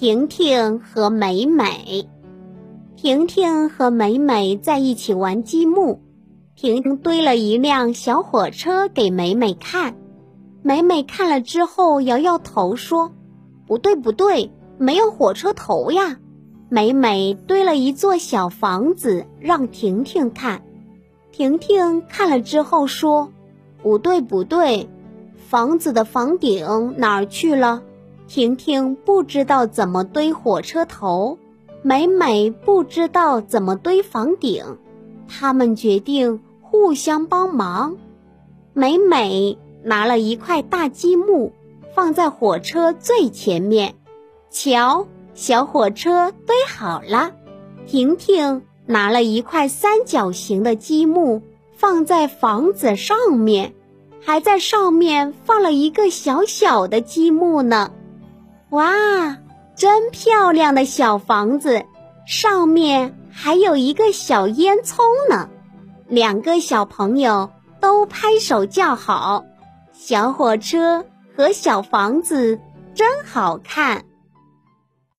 婷婷和美美，婷婷和美美在一起玩积木。婷婷堆了一辆小火车给美美看，美美看了之后摇摇头说：“不对，不对，没有火车头呀。”美美堆了一座小房子让婷婷看，婷婷看了之后说：“不对，不对，房子的房顶哪儿去了？”婷婷不知道怎么堆火车头，美美不知道怎么堆房顶，他们决定互相帮忙。美美拿了一块大积木，放在火车最前面，瞧，小火车堆好了。婷婷拿了一块三角形的积木，放在房子上面，还在上面放了一个小小的积木呢。哇，真漂亮的小房子，上面还有一个小烟囱呢。两个小朋友都拍手叫好，小火车和小房子真好看。